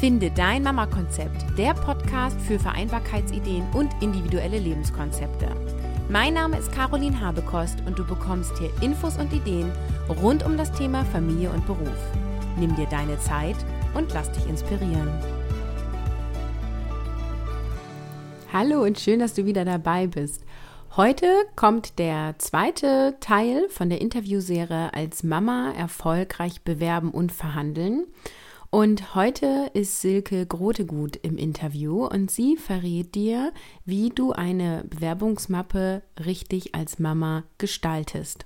Finde dein Mama-Konzept, der Podcast für Vereinbarkeitsideen und individuelle Lebenskonzepte. Mein Name ist Caroline Habekost und du bekommst hier Infos und Ideen rund um das Thema Familie und Beruf. Nimm dir deine Zeit und lass dich inspirieren. Hallo und schön, dass du wieder dabei bist. Heute kommt der zweite Teil von der Interviewserie als Mama erfolgreich bewerben und verhandeln. Und heute ist Silke Grotegut im Interview und sie verrät dir, wie du eine Bewerbungsmappe richtig als Mama gestaltest.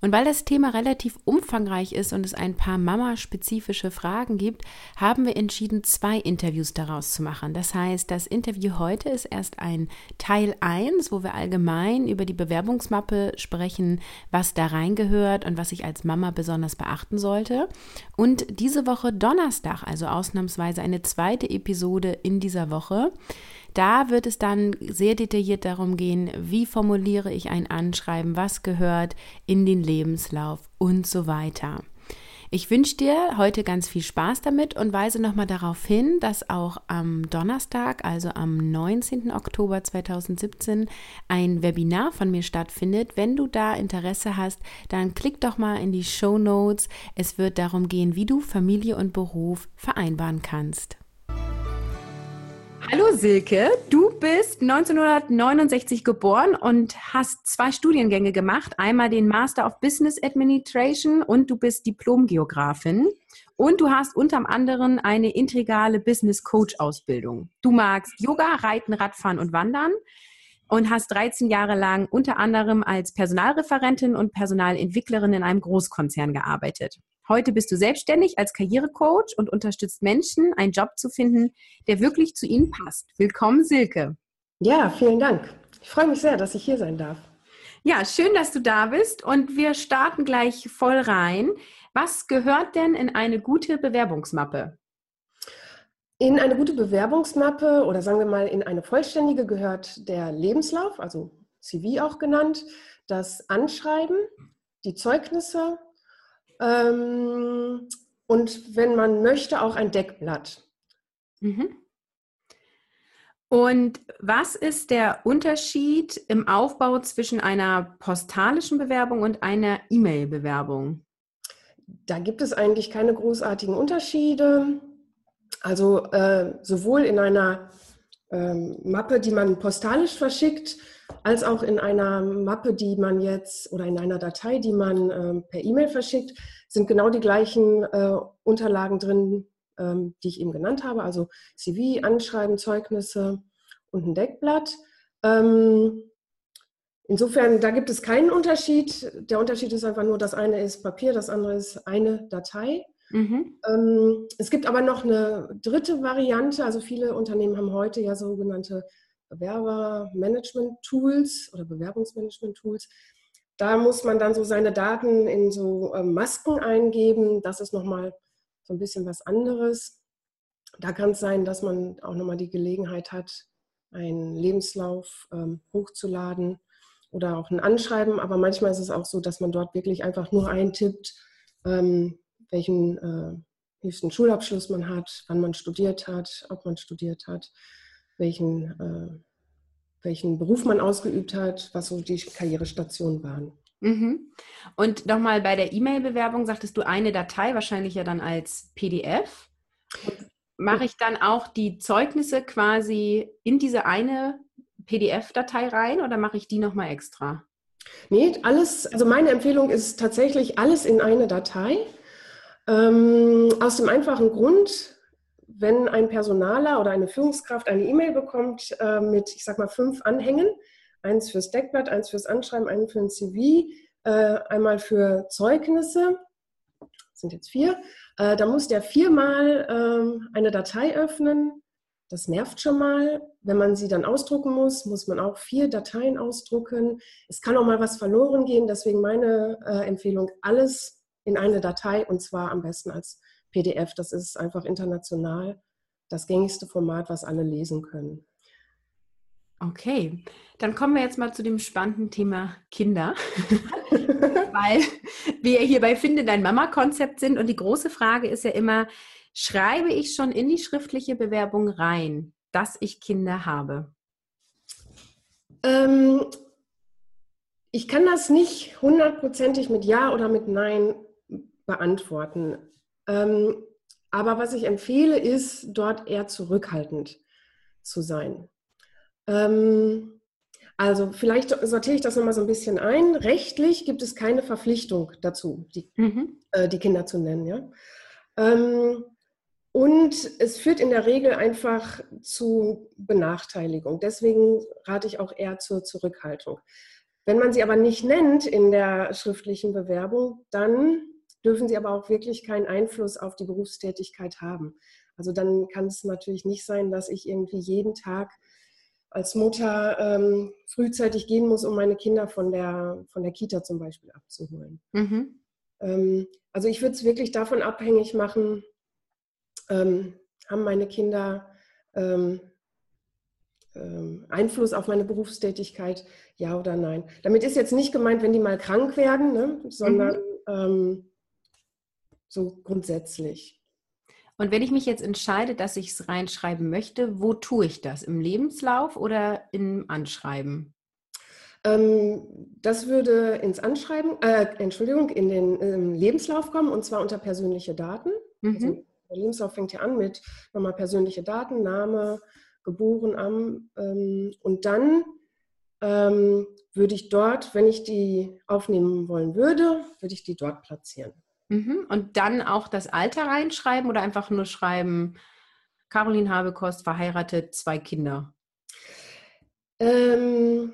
Und weil das Thema relativ umfangreich ist und es ein paar Mama-spezifische Fragen gibt, haben wir entschieden, zwei Interviews daraus zu machen. Das heißt, das Interview heute ist erst ein Teil 1, wo wir allgemein über die Bewerbungsmappe sprechen, was da reingehört und was ich als Mama besonders beachten sollte. Und diese Woche Donnerstag, also ausnahmsweise eine zweite Episode in dieser Woche. Da wird es dann sehr detailliert darum gehen, wie formuliere ich ein Anschreiben, was gehört in den Lebenslauf und so weiter. Ich wünsche dir heute ganz viel Spaß damit und weise nochmal darauf hin, dass auch am Donnerstag, also am 19. Oktober 2017, ein Webinar von mir stattfindet. Wenn du da Interesse hast, dann klick doch mal in die Show Notes. Es wird darum gehen, wie du Familie und Beruf vereinbaren kannst. Hallo Silke, du bist 1969 geboren und hast zwei Studiengänge gemacht. Einmal den Master of Business Administration und du bist Diplomgeografin. Und du hast unter anderem eine integrale Business Coach Ausbildung. Du magst Yoga, Reiten, Radfahren und Wandern und hast 13 Jahre lang unter anderem als Personalreferentin und Personalentwicklerin in einem Großkonzern gearbeitet. Heute bist du selbstständig als Karrierecoach und unterstützt Menschen, einen Job zu finden, der wirklich zu ihnen passt. Willkommen, Silke. Ja, vielen Dank. Ich freue mich sehr, dass ich hier sein darf. Ja, schön, dass du da bist und wir starten gleich voll rein. Was gehört denn in eine gute Bewerbungsmappe? In eine gute Bewerbungsmappe oder sagen wir mal in eine vollständige gehört der Lebenslauf, also CV auch genannt, das Anschreiben, die Zeugnisse, ähm, und wenn man möchte, auch ein Deckblatt. Mhm. Und was ist der Unterschied im Aufbau zwischen einer postalischen Bewerbung und einer E-Mail-Bewerbung? Da gibt es eigentlich keine großartigen Unterschiede. Also äh, sowohl in einer ähm, Mappe, die man postalisch verschickt, als auch in einer Mappe, die man jetzt oder in einer Datei, die man ähm, per E-Mail verschickt, sind genau die gleichen äh, Unterlagen drin, ähm, die ich eben genannt habe, also CV, Anschreiben, Zeugnisse und ein Deckblatt. Ähm, insofern, da gibt es keinen Unterschied. Der Unterschied ist einfach nur, das eine ist Papier, das andere ist eine Datei. Mhm. Ähm, es gibt aber noch eine dritte Variante. Also viele Unternehmen haben heute ja sogenannte Bewerbermanagement-Tools oder Bewerbungsmanagement-Tools. Da muss man dann so seine Daten in so ähm, Masken eingeben. Das ist nochmal so ein bisschen was anderes. Da kann es sein, dass man auch nochmal die Gelegenheit hat, einen Lebenslauf ähm, hochzuladen oder auch ein Anschreiben. Aber manchmal ist es auch so, dass man dort wirklich einfach nur eintippt, ähm, welchen äh, höchsten Schulabschluss man hat, wann man studiert hat, ob man studiert hat welchen, äh, welchen Beruf man ausgeübt hat, was so die Karrierestationen waren. Mhm. Und nochmal bei der E-Mail-Bewerbung sagtest du eine Datei, wahrscheinlich ja dann als PDF. Mache ich dann auch die Zeugnisse quasi in diese eine PDF-Datei rein oder mache ich die nochmal extra? Nee, alles, also meine Empfehlung ist tatsächlich alles in eine Datei. Ähm, aus dem einfachen Grund, wenn ein Personaler oder eine Führungskraft eine E-Mail bekommt äh, mit, ich sag mal, fünf Anhängen, eins fürs Deckblatt, eins fürs Anschreiben, eins für ein CV, äh, einmal für Zeugnisse, sind jetzt vier, äh, da muss der viermal ähm, eine Datei öffnen. Das nervt schon mal. Wenn man sie dann ausdrucken muss, muss man auch vier Dateien ausdrucken. Es kann auch mal was verloren gehen. Deswegen meine äh, Empfehlung, alles in eine Datei und zwar am besten als PDF. Das ist einfach international das gängigste Format, was alle lesen können. Okay, dann kommen wir jetzt mal zu dem spannenden Thema Kinder, weil wir hier bei Finde dein Mama-Konzept sind und die große Frage ist ja immer, Schreibe ich schon in die schriftliche Bewerbung rein, dass ich Kinder habe? Ähm, ich kann das nicht hundertprozentig mit Ja oder mit Nein beantworten. Ähm, aber was ich empfehle, ist, dort eher zurückhaltend zu sein. Ähm, also vielleicht sortiere ich das nochmal so ein bisschen ein. Rechtlich gibt es keine Verpflichtung dazu, die, mhm. äh, die Kinder zu nennen. Ja? Ähm, und es führt in der Regel einfach zu Benachteiligung. Deswegen rate ich auch eher zur Zurückhaltung. Wenn man sie aber nicht nennt in der schriftlichen Bewerbung, dann dürfen sie aber auch wirklich keinen Einfluss auf die Berufstätigkeit haben. Also dann kann es natürlich nicht sein, dass ich irgendwie jeden Tag als Mutter ähm, frühzeitig gehen muss, um meine Kinder von der, von der Kita zum Beispiel abzuholen. Mhm. Ähm, also ich würde es wirklich davon abhängig machen, ähm, haben meine Kinder ähm, ähm, Einfluss auf meine Berufstätigkeit, ja oder nein. Damit ist jetzt nicht gemeint, wenn die mal krank werden, ne, sondern mhm. So grundsätzlich. Und wenn ich mich jetzt entscheide, dass ich es reinschreiben möchte, wo tue ich das? Im Lebenslauf oder im Anschreiben? Ähm, das würde ins Anschreiben, äh, Entschuldigung, in den ähm, Lebenslauf kommen und zwar unter persönliche Daten. Mhm. Also der Lebenslauf fängt ja an mit nochmal persönliche Daten, Name, geboren am ähm, und dann ähm, würde ich dort, wenn ich die aufnehmen wollen würde, würde ich die dort platzieren. Mhm. Und dann auch das Alter reinschreiben oder einfach nur schreiben, Caroline Habekost, verheiratet, zwei Kinder? Ähm,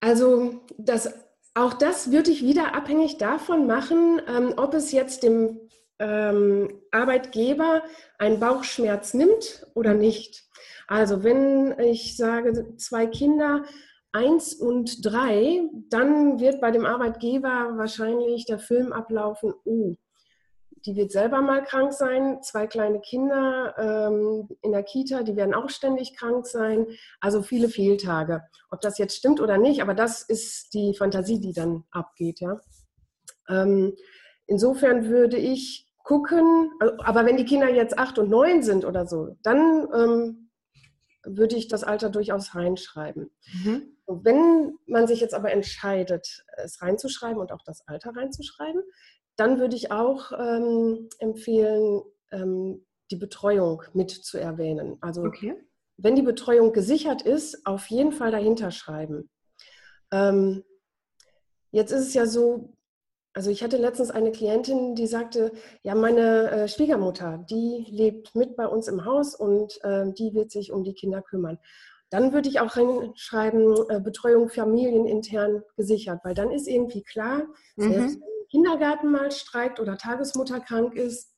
also das, auch das würde ich wieder abhängig davon machen, ähm, ob es jetzt dem ähm, Arbeitgeber einen Bauchschmerz nimmt oder nicht. Also wenn ich sage, zwei Kinder, eins und drei, dann wird bei dem Arbeitgeber wahrscheinlich der Film ablaufen, oh, die wird selber mal krank sein, zwei kleine Kinder ähm, in der Kita, die werden auch ständig krank sein, also viele Fehltage. Ob das jetzt stimmt oder nicht, aber das ist die Fantasie, die dann abgeht, ja. Ähm, insofern würde ich gucken, aber wenn die Kinder jetzt acht und neun sind oder so, dann ähm, würde ich das Alter durchaus reinschreiben. Mhm. Wenn man sich jetzt aber entscheidet, es reinzuschreiben und auch das Alter reinzuschreiben, dann würde ich auch ähm, empfehlen, ähm, die Betreuung mit zu erwähnen. Also okay. wenn die Betreuung gesichert ist, auf jeden Fall dahinter schreiben. Ähm, jetzt ist es ja so, also ich hatte letztens eine Klientin, die sagte, ja, meine äh, Schwiegermutter, die lebt mit bei uns im Haus und äh, die wird sich um die Kinder kümmern. Dann würde ich auch reinschreiben, äh, Betreuung familienintern gesichert, weil dann ist irgendwie klar, mhm. selbst wenn Kindergarten mal streikt oder Tagesmutter krank ist,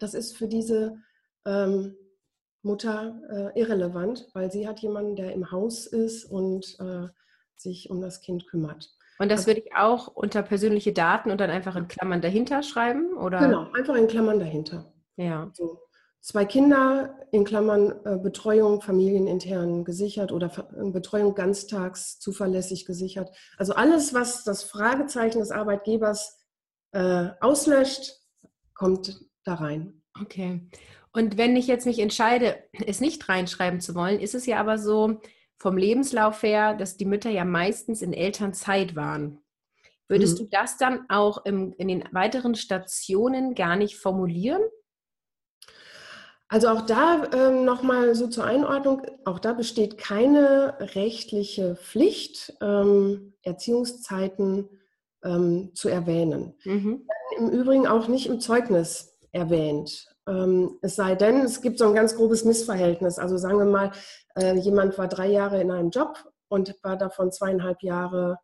das ist für diese ähm, Mutter äh, irrelevant, weil sie hat jemanden, der im Haus ist und äh, sich um das Kind kümmert. Und das also, würde ich auch unter persönliche Daten und dann einfach in Klammern dahinter schreiben, oder? Genau, einfach in Klammern dahinter. Ja. So. Zwei Kinder in Klammern äh, Betreuung familienintern gesichert oder äh, Betreuung ganztags zuverlässig gesichert. Also alles, was das Fragezeichen des Arbeitgebers äh, auslöscht, kommt da rein. Okay. Und wenn ich jetzt mich entscheide, es nicht reinschreiben zu wollen, ist es ja aber so vom Lebenslauf her, dass die Mütter ja meistens in Elternzeit waren. Würdest mhm. du das dann auch im, in den weiteren Stationen gar nicht formulieren? Also auch da ähm, nochmal so zur Einordnung, auch da besteht keine rechtliche Pflicht, ähm, Erziehungszeiten ähm, zu erwähnen. Mhm. Im Übrigen auch nicht im Zeugnis erwähnt. Ähm, es sei denn, es gibt so ein ganz grobes Missverhältnis. Also sagen wir mal, äh, jemand war drei Jahre in einem Job und war davon zweieinhalb Jahre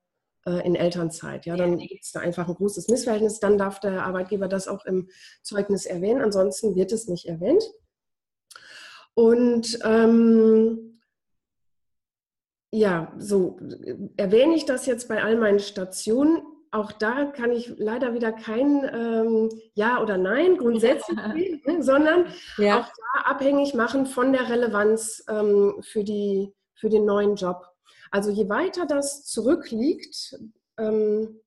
äh, in Elternzeit. Ja, dann gibt es da einfach ein großes Missverhältnis. Dann darf der Arbeitgeber das auch im Zeugnis erwähnen. Ansonsten wird es nicht erwähnt. Und ähm, ja, so erwähne ich das jetzt bei all meinen Stationen. Auch da kann ich leider wieder kein ähm, Ja oder Nein grundsätzlich geben, ne, sondern ja. auch da abhängig machen von der Relevanz ähm, für, die, für den neuen Job. Also je weiter das zurückliegt, ähm,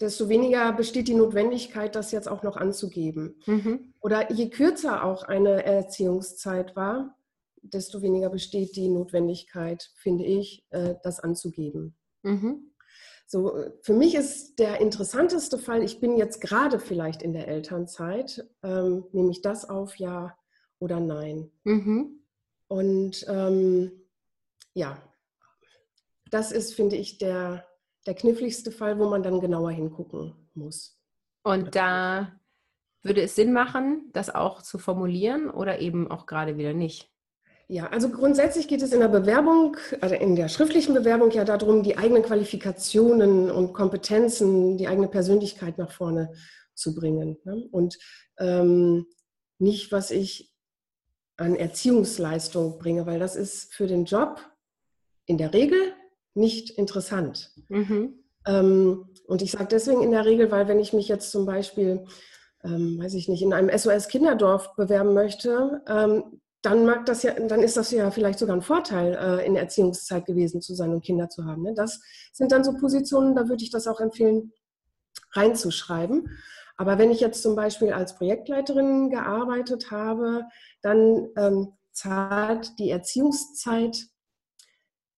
desto weniger besteht die Notwendigkeit, das jetzt auch noch anzugeben. Mhm. Oder je kürzer auch eine Erziehungszeit war, desto weniger besteht die Notwendigkeit, finde ich, äh, das anzugeben. Mhm. So, für mich ist der interessanteste Fall, ich bin jetzt gerade vielleicht in der Elternzeit, ähm, nehme ich das auf, ja oder nein. Mhm. Und ähm, ja, das ist, finde ich, der, der kniffligste Fall, wo man dann genauer hingucken muss. Und da würde es Sinn machen, das auch zu formulieren oder eben auch gerade wieder nicht? Ja, also grundsätzlich geht es in der Bewerbung, also in der schriftlichen Bewerbung ja darum, die eigenen Qualifikationen und Kompetenzen, die eigene Persönlichkeit nach vorne zu bringen. Ne? Und ähm, nicht, was ich an Erziehungsleistung bringe, weil das ist für den Job in der Regel nicht interessant. Mhm. Ähm, und ich sage deswegen in der Regel, weil wenn ich mich jetzt zum Beispiel, ähm, weiß ich nicht, in einem SOS-Kinderdorf bewerben möchte, ähm, dann mag das ja, dann ist das ja vielleicht sogar ein Vorteil, äh, in der Erziehungszeit gewesen zu sein und Kinder zu haben. Ne? Das sind dann so Positionen, da würde ich das auch empfehlen, reinzuschreiben. Aber wenn ich jetzt zum Beispiel als Projektleiterin gearbeitet habe, dann ähm, zahlt die Erziehungszeit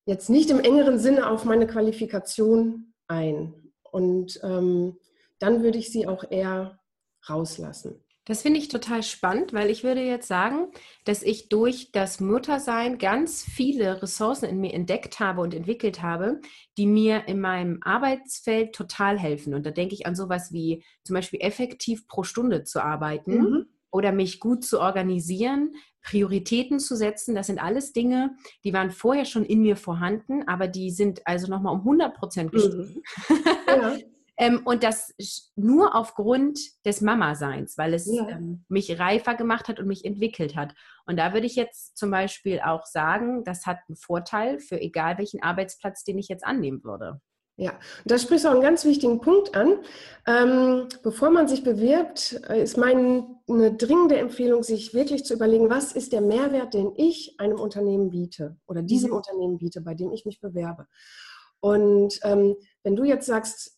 jetzt nicht im engeren Sinne auf meine Qualifikation ein. Und ähm, dann würde ich sie auch eher rauslassen. Das finde ich total spannend, weil ich würde jetzt sagen, dass ich durch das Muttersein ganz viele Ressourcen in mir entdeckt habe und entwickelt habe, die mir in meinem Arbeitsfeld total helfen. Und da denke ich an sowas wie zum Beispiel effektiv pro Stunde zu arbeiten mhm. oder mich gut zu organisieren, Prioritäten zu setzen. Das sind alles Dinge, die waren vorher schon in mir vorhanden, aber die sind also nochmal um 100 Prozent gestiegen. Mhm. Ja. ähm, und das nur aufgrund des Mama-Seins, weil es ja. ähm, mich reifer gemacht hat und mich entwickelt hat. Und da würde ich jetzt zum Beispiel auch sagen, das hat einen Vorteil für egal welchen Arbeitsplatz, den ich jetzt annehmen würde. Ja, und da sprichst du auch einen ganz wichtigen Punkt an. Ähm, bevor man sich bewirbt, äh, ist meine dringende Empfehlung, sich wirklich zu überlegen, was ist der Mehrwert, den ich einem Unternehmen biete oder diesem mhm. Unternehmen biete, bei dem ich mich bewerbe. Und ähm, wenn du jetzt sagst,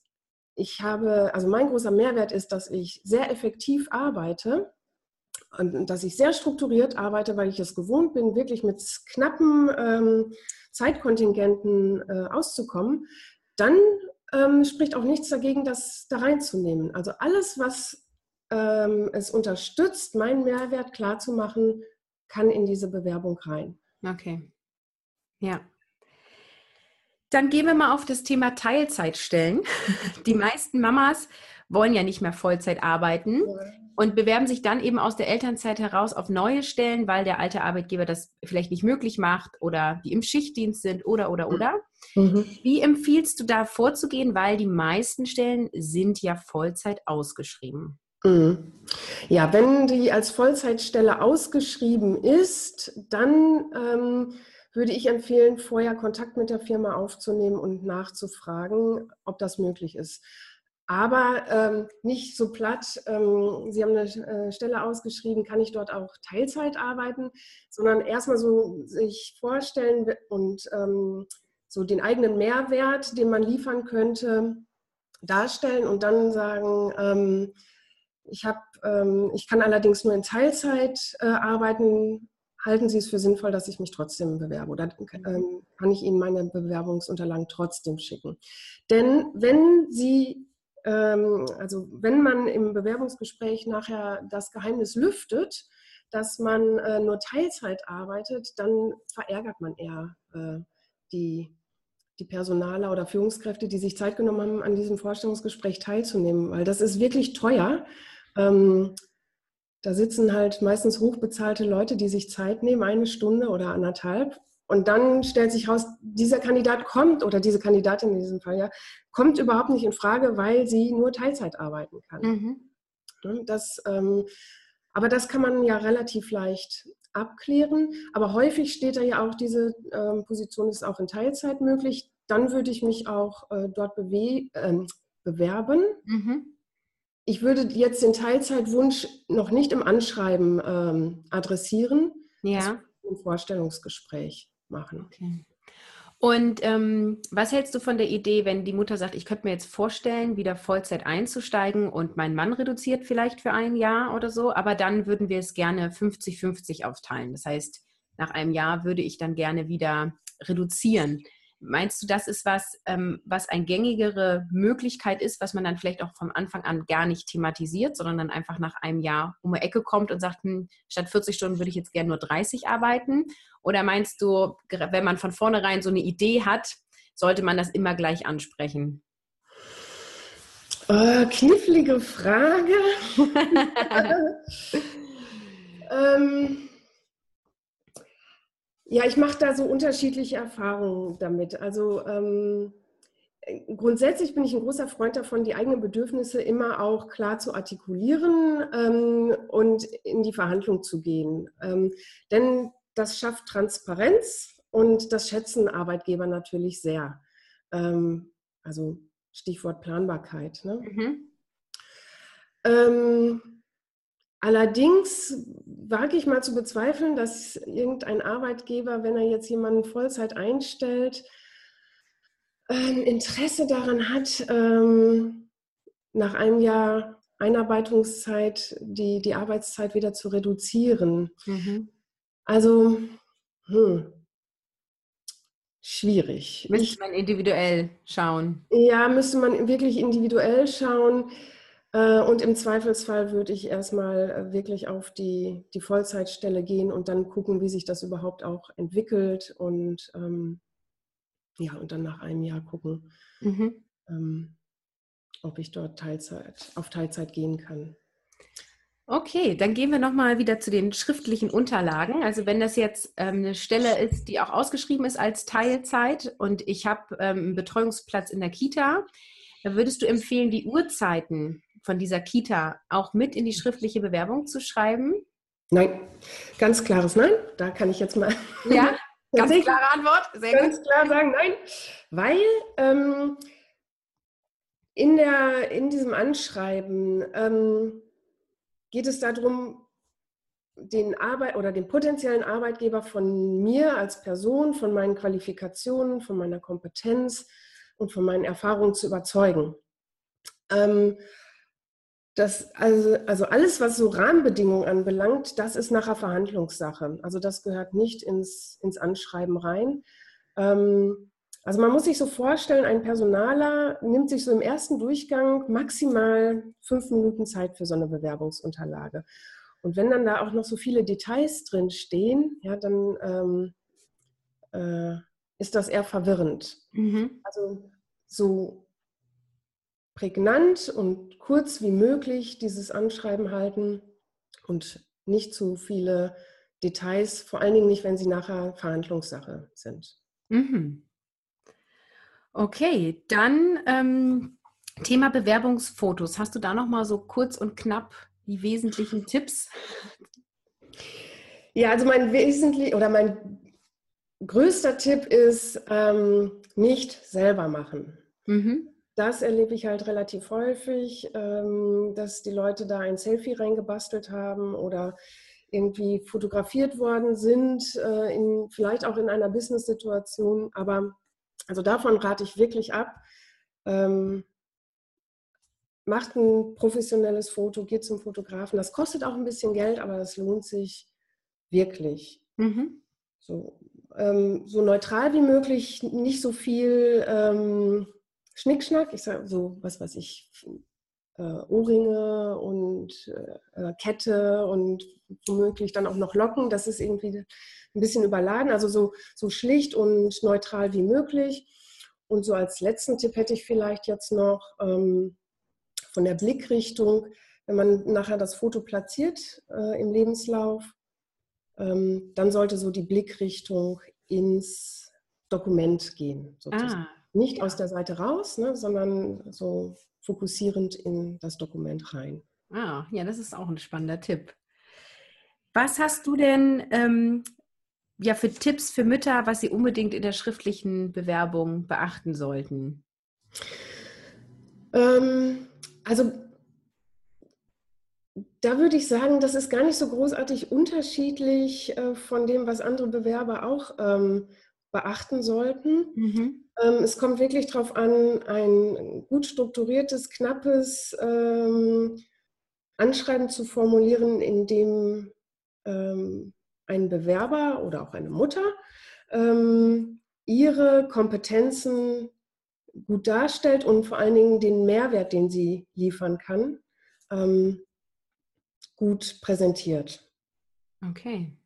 ich habe, also mein großer Mehrwert ist, dass ich sehr effektiv arbeite und dass ich sehr strukturiert arbeite, weil ich es gewohnt bin, wirklich mit knappen ähm, Zeitkontingenten äh, auszukommen, dann ähm, spricht auch nichts dagegen, das da reinzunehmen. Also alles, was ähm, es unterstützt, meinen Mehrwert klarzumachen, kann in diese Bewerbung rein. Okay. Ja. Dann gehen wir mal auf das Thema Teilzeitstellen. Die meisten Mamas wollen ja nicht mehr Vollzeit arbeiten. Und bewerben sich dann eben aus der Elternzeit heraus auf neue Stellen, weil der alte Arbeitgeber das vielleicht nicht möglich macht oder die im Schichtdienst sind oder oder oder. Mhm. Wie empfiehlst du da vorzugehen, weil die meisten Stellen sind ja Vollzeit ausgeschrieben? Mhm. Ja, wenn die als Vollzeitstelle ausgeschrieben ist, dann ähm, würde ich empfehlen, vorher Kontakt mit der Firma aufzunehmen und nachzufragen, ob das möglich ist. Aber ähm, nicht so platt, ähm, Sie haben eine äh, Stelle ausgeschrieben, kann ich dort auch Teilzeit arbeiten, sondern erstmal so sich vorstellen und ähm, so den eigenen Mehrwert, den man liefern könnte, darstellen und dann sagen, ähm, ich, hab, ähm, ich kann allerdings nur in Teilzeit äh, arbeiten, halten Sie es für sinnvoll, dass ich mich trotzdem bewerbe oder ähm, kann ich Ihnen meine Bewerbungsunterlagen trotzdem schicken? Denn wenn Sie ähm, also wenn man im Bewerbungsgespräch nachher das Geheimnis lüftet, dass man äh, nur Teilzeit arbeitet, dann verärgert man eher äh, die, die Personaler oder Führungskräfte, die sich Zeit genommen haben, an diesem Vorstellungsgespräch teilzunehmen, weil das ist wirklich teuer. Ähm, da sitzen halt meistens hochbezahlte Leute, die sich Zeit nehmen, eine Stunde oder anderthalb, und dann stellt sich raus, dieser Kandidat kommt oder diese Kandidatin in diesem Fall ja, kommt überhaupt nicht in Frage, weil sie nur Teilzeit arbeiten kann. Mhm. Ne, das, ähm, aber das kann man ja relativ leicht abklären. Aber häufig steht da ja auch, diese ähm, Position ist auch in Teilzeit möglich. Dann würde ich mich auch äh, dort äh, bewerben. Mhm. Ich würde jetzt den Teilzeitwunsch noch nicht im Anschreiben ähm, adressieren. Ja. Im Vorstellungsgespräch machen. Okay. Und ähm, was hältst du von der Idee, wenn die Mutter sagt, ich könnte mir jetzt vorstellen, wieder Vollzeit einzusteigen und mein Mann reduziert vielleicht für ein Jahr oder so, aber dann würden wir es gerne 50-50 aufteilen. Das heißt, nach einem Jahr würde ich dann gerne wieder reduzieren. Meinst du, das ist was, ähm, was eine gängigere Möglichkeit ist, was man dann vielleicht auch vom Anfang an gar nicht thematisiert, sondern dann einfach nach einem Jahr um die Ecke kommt und sagt, hm, statt 40 Stunden würde ich jetzt gerne nur 30 arbeiten? Oder meinst du, wenn man von vornherein so eine Idee hat, sollte man das immer gleich ansprechen? Äh, knifflige Frage. ähm, ja, ich mache da so unterschiedliche Erfahrungen damit. Also ähm, grundsätzlich bin ich ein großer Freund davon, die eigenen Bedürfnisse immer auch klar zu artikulieren ähm, und in die Verhandlung zu gehen. Ähm, denn das schafft Transparenz und das schätzen Arbeitgeber natürlich sehr. Ähm, also Stichwort Planbarkeit. Ne? Mhm. Ähm, Allerdings wage ich mal zu bezweifeln, dass irgendein Arbeitgeber, wenn er jetzt jemanden Vollzeit einstellt, ein Interesse daran hat, ähm, nach einem Jahr Einarbeitungszeit die, die Arbeitszeit wieder zu reduzieren. Mhm. Also, hm, schwierig. Müsste man individuell schauen. Ja, müsste man wirklich individuell schauen. Äh, und im Zweifelsfall würde ich erstmal äh, wirklich auf die, die Vollzeitstelle gehen und dann gucken, wie sich das überhaupt auch entwickelt und ähm, ja, und dann nach einem Jahr gucken, mhm. ähm, ob ich dort Teilzeit, auf Teilzeit gehen kann. Okay, dann gehen wir nochmal wieder zu den schriftlichen Unterlagen. Also wenn das jetzt ähm, eine Stelle ist, die auch ausgeschrieben ist als Teilzeit und ich habe ähm, einen Betreuungsplatz in der Kita, würdest du empfehlen, die Uhrzeiten von dieser Kita auch mit in die schriftliche Bewerbung zu schreiben? Nein, ganz klares Nein. Da kann ich jetzt mal. Ja, ganz klare Antwort. Sehr ganz gut. klar sagen Nein, weil ähm, in, der, in diesem Anschreiben ähm, geht es darum, den Arbeit oder den potenziellen Arbeitgeber von mir als Person, von meinen Qualifikationen, von meiner Kompetenz und von meinen Erfahrungen zu überzeugen. Ähm, das, also, also alles, was so Rahmenbedingungen anbelangt, das ist nachher Verhandlungssache. Also das gehört nicht ins, ins Anschreiben rein. Ähm, also man muss sich so vorstellen, ein Personaler nimmt sich so im ersten Durchgang maximal fünf Minuten Zeit für so eine Bewerbungsunterlage. Und wenn dann da auch noch so viele Details drin stehen, ja, dann ähm, äh, ist das eher verwirrend. Mhm. Also so prägnant und kurz wie möglich dieses Anschreiben halten und nicht zu viele Details, vor allen Dingen nicht, wenn sie nachher Verhandlungssache sind. Mhm. Okay, dann ähm, Thema Bewerbungsfotos. Hast du da noch mal so kurz und knapp die wesentlichen Tipps? Ja, also mein wesentlich oder mein größter Tipp ist ähm, nicht selber machen. Mhm das erlebe ich halt relativ häufig, ähm, dass die Leute da ein Selfie reingebastelt haben oder irgendwie fotografiert worden sind, äh, in, vielleicht auch in einer Business-Situation. Aber also davon rate ich wirklich ab. Ähm, macht ein professionelles Foto, geht zum Fotografen. Das kostet auch ein bisschen Geld, aber das lohnt sich wirklich. Mhm. So, ähm, so neutral wie möglich, nicht so viel ähm, Schnickschnack, ich sage so, was weiß ich, äh, Ohrringe und äh, Kette und womöglich dann auch noch Locken. Das ist irgendwie ein bisschen überladen. Also so, so schlicht und neutral wie möglich. Und so als letzten Tipp hätte ich vielleicht jetzt noch ähm, von der Blickrichtung, wenn man nachher das Foto platziert äh, im Lebenslauf, ähm, dann sollte so die Blickrichtung ins Dokument gehen. Sozusagen. Ah, nicht aus der Seite raus, ne, sondern so fokussierend in das Dokument rein. Ah, ja, das ist auch ein spannender Tipp. Was hast du denn ähm, ja für Tipps für Mütter, was sie unbedingt in der schriftlichen Bewerbung beachten sollten? Ähm, also da würde ich sagen, das ist gar nicht so großartig unterschiedlich äh, von dem, was andere Bewerber auch ähm, beachten sollten. Mhm. Ähm, es kommt wirklich darauf an, ein gut strukturiertes, knappes ähm, Anschreiben zu formulieren, in dem ähm, ein Bewerber oder auch eine Mutter ähm, ihre Kompetenzen gut darstellt und vor allen Dingen den Mehrwert, den sie liefern kann, ähm, gut präsentiert. Okay.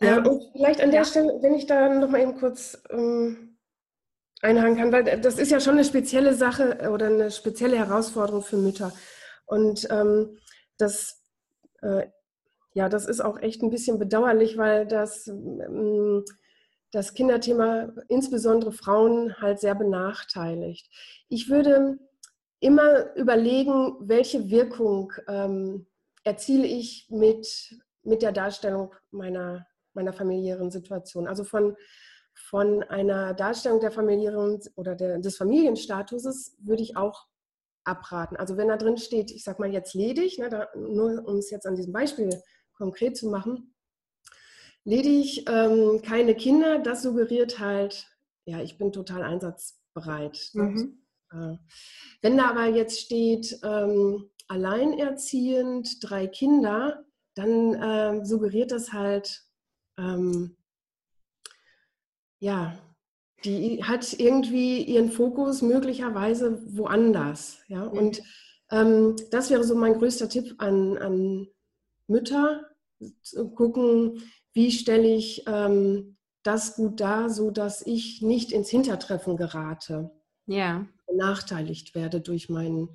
Ja, ähm, und vielleicht an der ja. Stelle, wenn ich da noch mal eben kurz ähm, einhaken kann, weil das ist ja schon eine spezielle Sache oder eine spezielle Herausforderung für Mütter. Und ähm, das, äh, ja, das ist auch echt ein bisschen bedauerlich, weil das, ähm, das Kinderthema insbesondere Frauen halt sehr benachteiligt. Ich würde immer überlegen, welche Wirkung ähm, erziele ich mit, mit der Darstellung meiner meiner familiären Situation. Also von, von einer Darstellung der familiären oder der, des Familienstatuses würde ich auch abraten. Also wenn da drin steht, ich sage mal jetzt ledig, ne, da, nur um es jetzt an diesem Beispiel konkret zu machen, ledig, ähm, keine Kinder, das suggeriert halt, ja, ich bin total einsatzbereit. Mhm. Äh, wenn da aber jetzt steht, ähm, alleinerziehend, drei Kinder, dann äh, suggeriert das halt, ähm, ja, die hat irgendwie ihren Fokus möglicherweise woanders. Ja? Mhm. Und ähm, das wäre so mein größter Tipp an, an Mütter, zu gucken, wie stelle ich ähm, das gut dar, sodass ich nicht ins Hintertreffen gerate. Ja. Benachteiligt werde durch mein,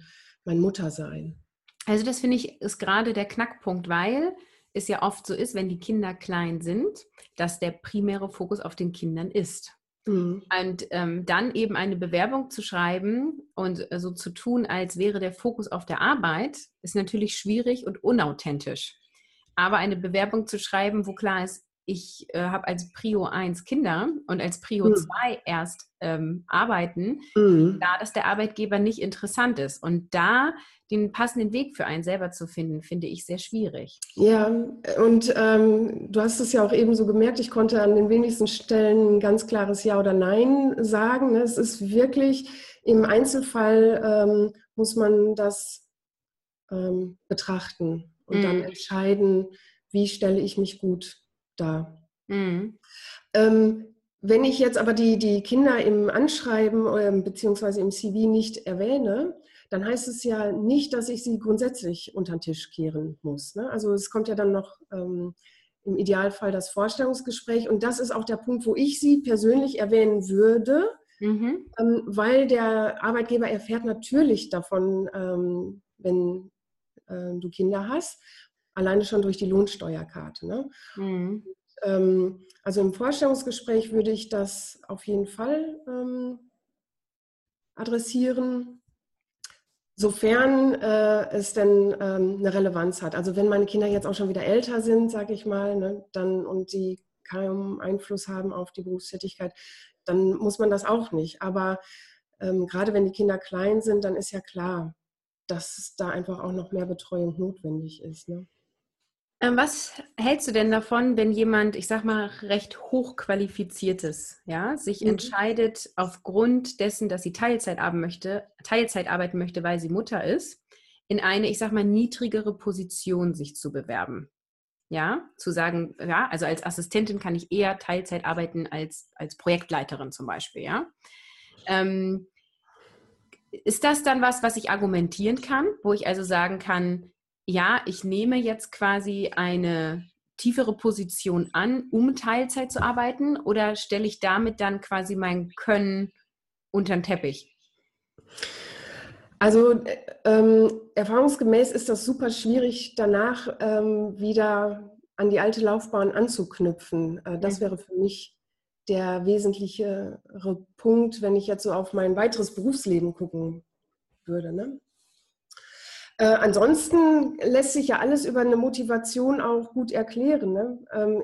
mein Muttersein. Also das finde ich ist gerade der Knackpunkt, weil es ja oft so ist, wenn die Kinder klein sind, dass der primäre Fokus auf den Kindern ist. Mhm. Und ähm, dann eben eine Bewerbung zu schreiben und äh, so zu tun, als wäre der Fokus auf der Arbeit, ist natürlich schwierig und unauthentisch. Aber eine Bewerbung zu schreiben, wo klar ist, ich äh, habe als Prio 1 Kinder und als Prio mhm. 2 erst ähm, arbeiten, mhm. da dass der Arbeitgeber nicht interessant ist. Und da den passenden Weg für einen selber zu finden, finde ich sehr schwierig. Ja, und ähm, du hast es ja auch eben so gemerkt, ich konnte an den wenigsten Stellen ein ganz klares Ja oder Nein sagen. Ne? Es ist wirklich im Einzelfall ähm, muss man das ähm, betrachten und mhm. dann entscheiden, wie stelle ich mich gut da. Mhm. Ähm, wenn ich jetzt aber die, die Kinder im Anschreiben äh, beziehungsweise im CV nicht erwähne, dann heißt es ja nicht, dass ich sie grundsätzlich unter den Tisch kehren muss. Ne? Also es kommt ja dann noch ähm, im Idealfall das Vorstellungsgespräch und das ist auch der Punkt, wo ich sie persönlich erwähnen würde, mhm. ähm, weil der Arbeitgeber erfährt natürlich davon, ähm, wenn äh, du Kinder hast alleine schon durch die Lohnsteuerkarte. Ne? Mhm. Ähm, also im Vorstellungsgespräch würde ich das auf jeden Fall ähm, adressieren, sofern äh, es denn ähm, eine Relevanz hat. Also wenn meine Kinder jetzt auch schon wieder älter sind, sage ich mal, ne, dann und sie keinen Einfluss haben auf die Berufstätigkeit, dann muss man das auch nicht. Aber ähm, gerade wenn die Kinder klein sind, dann ist ja klar, dass da einfach auch noch mehr Betreuung notwendig ist. Ne? Ähm, was hältst du denn davon, wenn jemand, ich sag mal, recht hochqualifiziertes, ja, sich mhm. entscheidet, aufgrund dessen, dass sie Teilzeit arbeiten möchte, Teilzeit arbeiten möchte, weil sie Mutter ist, in eine, ich sag mal, niedrigere Position sich zu bewerben? Ja, zu sagen, ja, also als Assistentin kann ich eher Teilzeit arbeiten als, als Projektleiterin zum Beispiel, ja. Ähm, ist das dann was, was ich argumentieren kann, wo ich also sagen kann, ja, ich nehme jetzt quasi eine tiefere Position an, um Teilzeit zu arbeiten, oder stelle ich damit dann quasi mein Können unter den Teppich? Also ähm, erfahrungsgemäß ist das super schwierig, danach ähm, wieder an die alte Laufbahn anzuknüpfen. Äh, das wäre für mich der wesentlichere Punkt, wenn ich jetzt so auf mein weiteres Berufsleben gucken würde. Ne? Äh, ansonsten lässt sich ja alles über eine Motivation auch gut erklären. Ne? Ähm,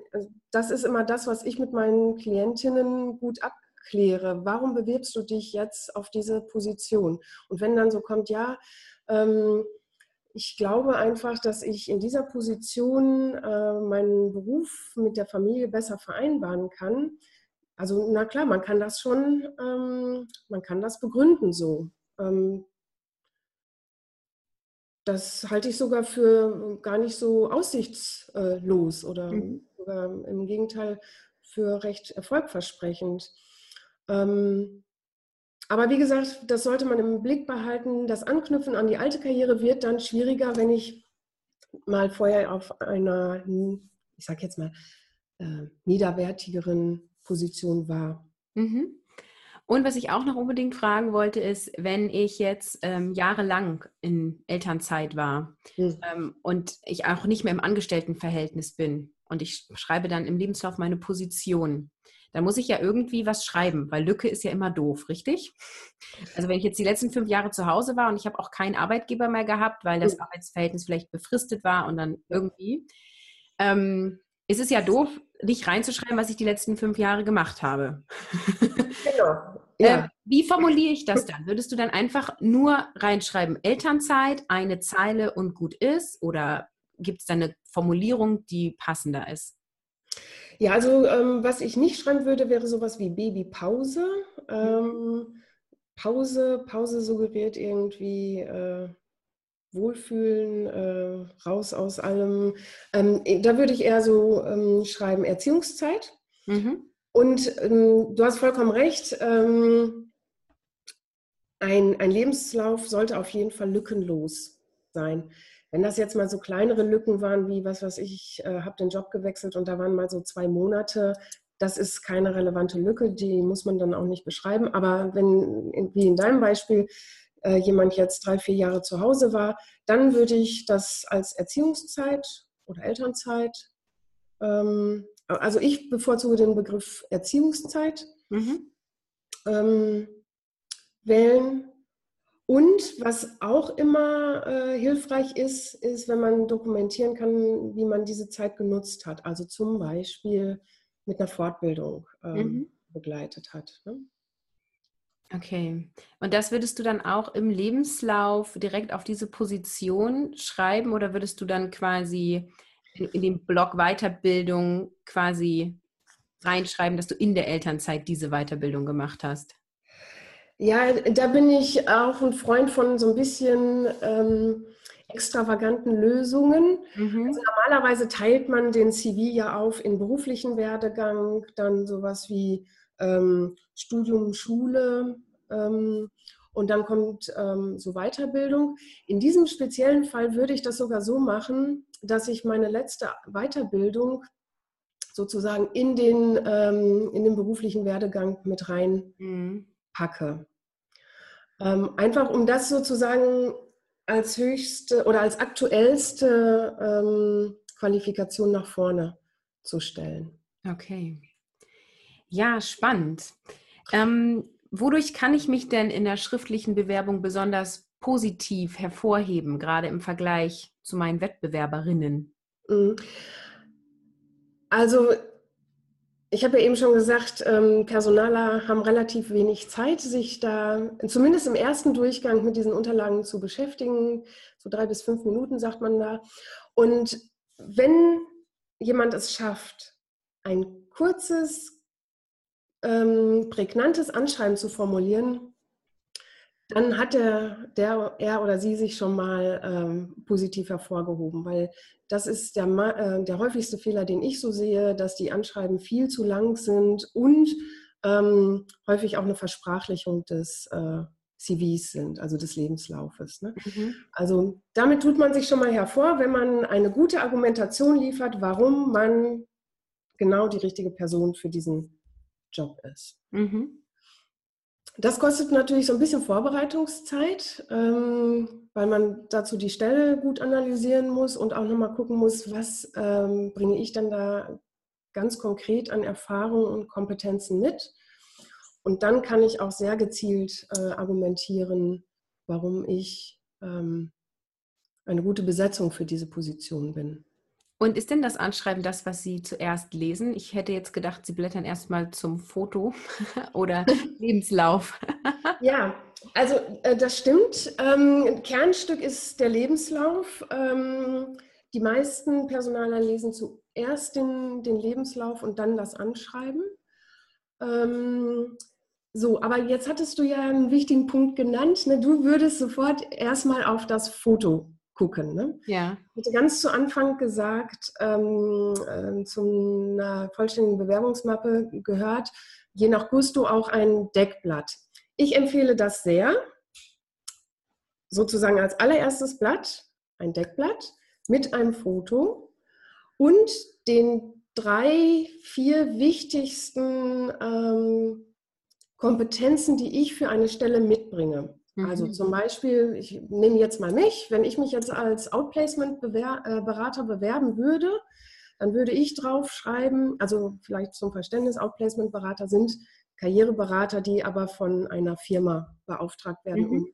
das ist immer das, was ich mit meinen Klientinnen gut abkläre. Warum bewirbst du dich jetzt auf diese Position? Und wenn dann so kommt, ja, ähm, ich glaube einfach, dass ich in dieser Position äh, meinen Beruf mit der Familie besser vereinbaren kann. Also na klar, man kann das schon, ähm, man kann das begründen so. Ähm, das halte ich sogar für gar nicht so aussichtslos oder mhm. im Gegenteil für recht erfolgversprechend. Ähm, aber wie gesagt, das sollte man im Blick behalten. Das Anknüpfen an die alte Karriere wird dann schwieriger, wenn ich mal vorher auf einer, ich sage jetzt mal, äh, niederwertigeren Position war. Mhm. Und was ich auch noch unbedingt fragen wollte, ist, wenn ich jetzt ähm, jahrelang in Elternzeit war mhm. ähm, und ich auch nicht mehr im Angestelltenverhältnis bin und ich schreibe dann im Lebenslauf meine Position, dann muss ich ja irgendwie was schreiben, weil Lücke ist ja immer doof, richtig? Also wenn ich jetzt die letzten fünf Jahre zu Hause war und ich habe auch keinen Arbeitgeber mehr gehabt, weil das mhm. Arbeitsverhältnis vielleicht befristet war und dann irgendwie, ähm, ist es ja doof, nicht reinzuschreiben, was ich die letzten fünf Jahre gemacht habe. Genau. Ja. Äh, wie formuliere ich das dann? Würdest du dann einfach nur reinschreiben, Elternzeit, eine Zeile und gut ist? Oder gibt es da eine Formulierung, die passender ist? Ja, also ähm, was ich nicht schreiben würde, wäre sowas wie Babypause. Ähm, Pause, Pause suggeriert irgendwie äh, Wohlfühlen, äh, raus aus allem. Ähm, da würde ich eher so ähm, schreiben Erziehungszeit. Mhm. Und ähm, du hast vollkommen recht. Ähm, ein, ein Lebenslauf sollte auf jeden Fall lückenlos sein. Wenn das jetzt mal so kleinere Lücken waren, wie was weiß ich, ich äh, habe den Job gewechselt und da waren mal so zwei Monate, das ist keine relevante Lücke, die muss man dann auch nicht beschreiben. Aber wenn, wie in deinem Beispiel, äh, jemand jetzt drei, vier Jahre zu Hause war, dann würde ich das als Erziehungszeit oder Elternzeit ähm, also ich bevorzuge den Begriff Erziehungszeit mhm. ähm, wählen. Und was auch immer äh, hilfreich ist, ist, wenn man dokumentieren kann, wie man diese Zeit genutzt hat. Also zum Beispiel mit einer Fortbildung ähm, mhm. begleitet hat. Ne? Okay. Und das würdest du dann auch im Lebenslauf direkt auf diese Position schreiben oder würdest du dann quasi in, in den Blog Weiterbildung quasi reinschreiben, dass du in der Elternzeit diese Weiterbildung gemacht hast? Ja, da bin ich auch ein Freund von so ein bisschen ähm, extravaganten Lösungen. Mhm. Also normalerweise teilt man den CV ja auf in beruflichen Werdegang, dann sowas wie ähm, Studium, Schule ähm, und dann kommt ähm, so Weiterbildung. In diesem speziellen Fall würde ich das sogar so machen, dass ich meine letzte Weiterbildung sozusagen in den, ähm, in den beruflichen Werdegang mit reinpacke. Mhm. Ähm, einfach um das sozusagen als höchste oder als aktuellste ähm, Qualifikation nach vorne zu stellen. Okay. Ja, spannend. Ähm, wodurch kann ich mich denn in der schriftlichen Bewerbung besonders positiv hervorheben, gerade im Vergleich zu meinen Wettbewerberinnen? Mhm. Also ich habe ja eben schon gesagt, ähm, Personaler haben relativ wenig Zeit, sich da zumindest im ersten Durchgang mit diesen Unterlagen zu beschäftigen. So drei bis fünf Minuten sagt man da. Und wenn jemand es schafft, ein kurzes, ähm, prägnantes Anschreiben zu formulieren, dann hat der, der, er oder sie sich schon mal ähm, positiv hervorgehoben, weil das ist der, äh, der häufigste Fehler, den ich so sehe, dass die Anschreiben viel zu lang sind und ähm, häufig auch eine Versprachlichung des äh, CVs sind, also des Lebenslaufes. Ne? Mhm. Also damit tut man sich schon mal hervor, wenn man eine gute Argumentation liefert, warum man genau die richtige Person für diesen Job ist. Mhm. Das kostet natürlich so ein bisschen Vorbereitungszeit, ähm, weil man dazu die Stelle gut analysieren muss und auch nochmal gucken muss, was ähm, bringe ich dann da ganz konkret an Erfahrungen und Kompetenzen mit. Und dann kann ich auch sehr gezielt äh, argumentieren, warum ich ähm, eine gute Besetzung für diese Position bin. Und ist denn das Anschreiben das, was Sie zuerst lesen? Ich hätte jetzt gedacht, Sie blättern erstmal zum Foto oder Lebenslauf. ja, also äh, das stimmt. Ähm, Kernstück ist der Lebenslauf. Ähm, die meisten Personaler lesen zuerst den, den Lebenslauf und dann das Anschreiben. Ähm, so, aber jetzt hattest du ja einen wichtigen Punkt genannt. Ne? Du würdest sofort erstmal auf das Foto gucken. Ne? Ja. Ich hatte ganz zu Anfang gesagt, ähm, äh, zu einer vollständigen Bewerbungsmappe gehört, je nach Gusto auch ein Deckblatt. Ich empfehle das sehr, sozusagen als allererstes Blatt, ein Deckblatt mit einem Foto und den drei, vier wichtigsten ähm, Kompetenzen, die ich für eine Stelle mitbringe. Also mhm. zum Beispiel, ich nehme jetzt mal mich, wenn ich mich jetzt als Outplacement-Berater äh, bewerben würde, dann würde ich drauf schreiben, also vielleicht zum Verständnis, Outplacement-Berater sind Karriereberater, die aber von einer Firma beauftragt werden, mhm. um,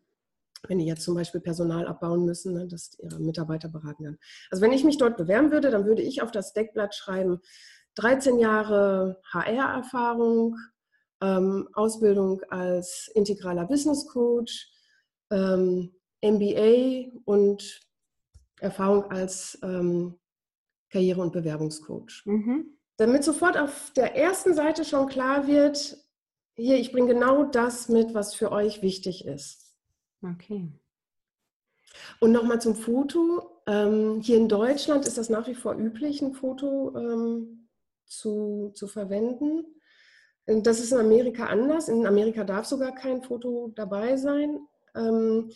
wenn die jetzt zum Beispiel Personal abbauen müssen, ne, dass ihre Mitarbeiter beraten werden. Also wenn ich mich dort bewerben würde, dann würde ich auf das Deckblatt schreiben, 13 Jahre HR-Erfahrung, ähm, Ausbildung als integraler Business Coach, ähm, MBA und Erfahrung als ähm, Karriere- und Bewerbungscoach. Mhm. Damit sofort auf der ersten Seite schon klar wird, hier, ich bringe genau das mit, was für euch wichtig ist. Okay. Und nochmal zum Foto. Ähm, hier in Deutschland ist das nach wie vor üblich, ein Foto ähm, zu, zu verwenden. Das ist in Amerika anders. In Amerika darf sogar kein Foto dabei sein. Ähm,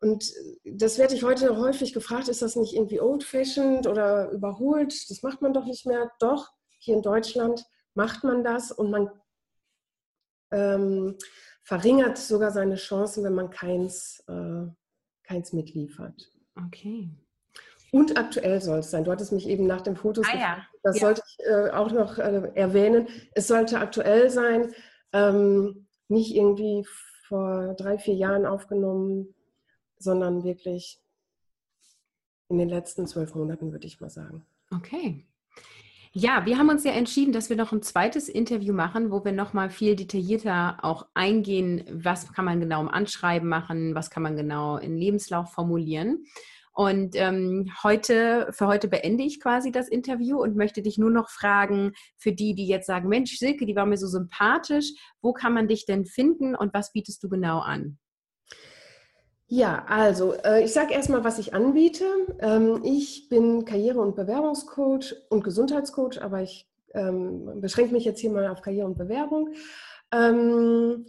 und das werde ich heute häufig gefragt, ist das nicht irgendwie old-fashioned oder überholt? Das macht man doch nicht mehr. Doch, hier in Deutschland macht man das und man ähm, verringert sogar seine Chancen, wenn man keins, äh, keins mitliefert. Okay. Und aktuell soll es sein. Du hattest mich eben nach dem Fotos ah, ja. Das ja. sollte ich äh, auch noch äh, erwähnen. Es sollte aktuell sein, ähm, nicht irgendwie vor drei, vier Jahren aufgenommen, sondern wirklich in den letzten zwölf Monaten, würde ich mal sagen. Okay. Ja, wir haben uns ja entschieden, dass wir noch ein zweites Interview machen, wo wir nochmal viel detaillierter auch eingehen, was kann man genau im Anschreiben machen, was kann man genau in Lebenslauf formulieren. Und ähm, heute, für heute beende ich quasi das Interview und möchte dich nur noch fragen, für die, die jetzt sagen, Mensch, Silke, die war mir so sympathisch, wo kann man dich denn finden und was bietest du genau an? Ja, also äh, ich sage erstmal, was ich anbiete. Ähm, ich bin Karriere- und Bewerbungscoach und Gesundheitscoach, aber ich ähm, beschränke mich jetzt hier mal auf Karriere und Bewerbung. Ähm,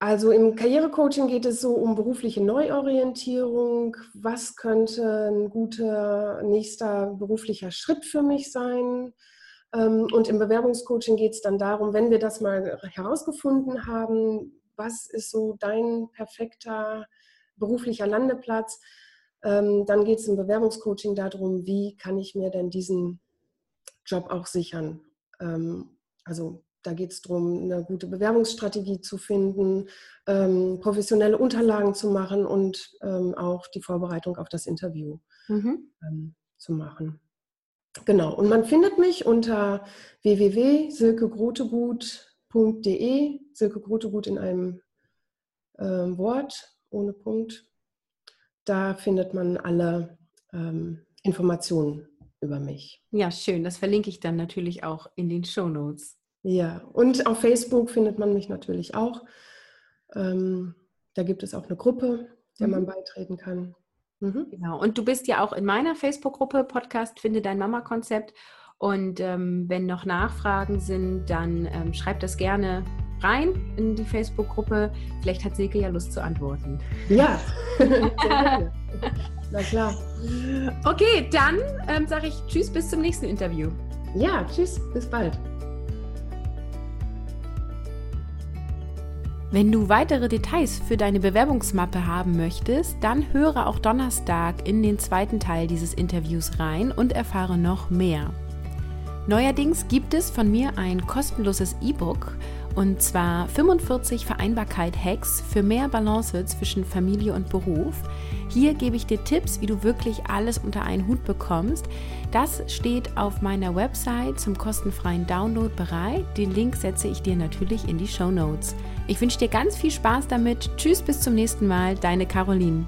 also im Karrierecoaching geht es so um berufliche Neuorientierung. Was könnte ein guter nächster beruflicher Schritt für mich sein? Ähm, und im Bewerbungscoaching geht es dann darum, wenn wir das mal herausgefunden haben, was ist so dein perfekter beruflicher Landeplatz, ähm, dann geht es im Bewerbungscoaching darum, wie kann ich mir denn diesen Job auch sichern? Ähm, also da geht es darum, eine gute Bewerbungsstrategie zu finden, ähm, professionelle Unterlagen zu machen und ähm, auch die Vorbereitung auf das Interview mhm. ähm, zu machen. Genau, und man findet mich unter www.silkegrotegut.de, Silke Grotegut in einem ähm, Wort, ohne Punkt. Da findet man alle ähm, Informationen über mich. Ja, schön. Das verlinke ich dann natürlich auch in den Show Notes. Ja, und auf Facebook findet man mich natürlich auch. Ähm, da gibt es auch eine Gruppe, der mhm. man beitreten kann. Mhm. Genau. Und du bist ja auch in meiner Facebook-Gruppe Podcast Finde dein Mama-Konzept. Und ähm, wenn noch Nachfragen sind, dann ähm, schreib das gerne rein in die Facebook-Gruppe. Vielleicht hat Silke ja Lust zu antworten. Ja, na klar. Okay, dann ähm, sage ich Tschüss, bis zum nächsten Interview. Ja, tschüss, bis bald. Wenn du weitere Details für deine Bewerbungsmappe haben möchtest, dann höre auch Donnerstag in den zweiten Teil dieses Interviews rein und erfahre noch mehr. Neuerdings gibt es von mir ein kostenloses E-Book und zwar 45 Vereinbarkeit-Hacks für mehr Balance zwischen Familie und Beruf. Hier gebe ich dir Tipps, wie du wirklich alles unter einen Hut bekommst. Das steht auf meiner Website zum kostenfreien Download bereit. Den Link setze ich dir natürlich in die Show Notes. Ich wünsche dir ganz viel Spaß damit. Tschüss, bis zum nächsten Mal. Deine Caroline.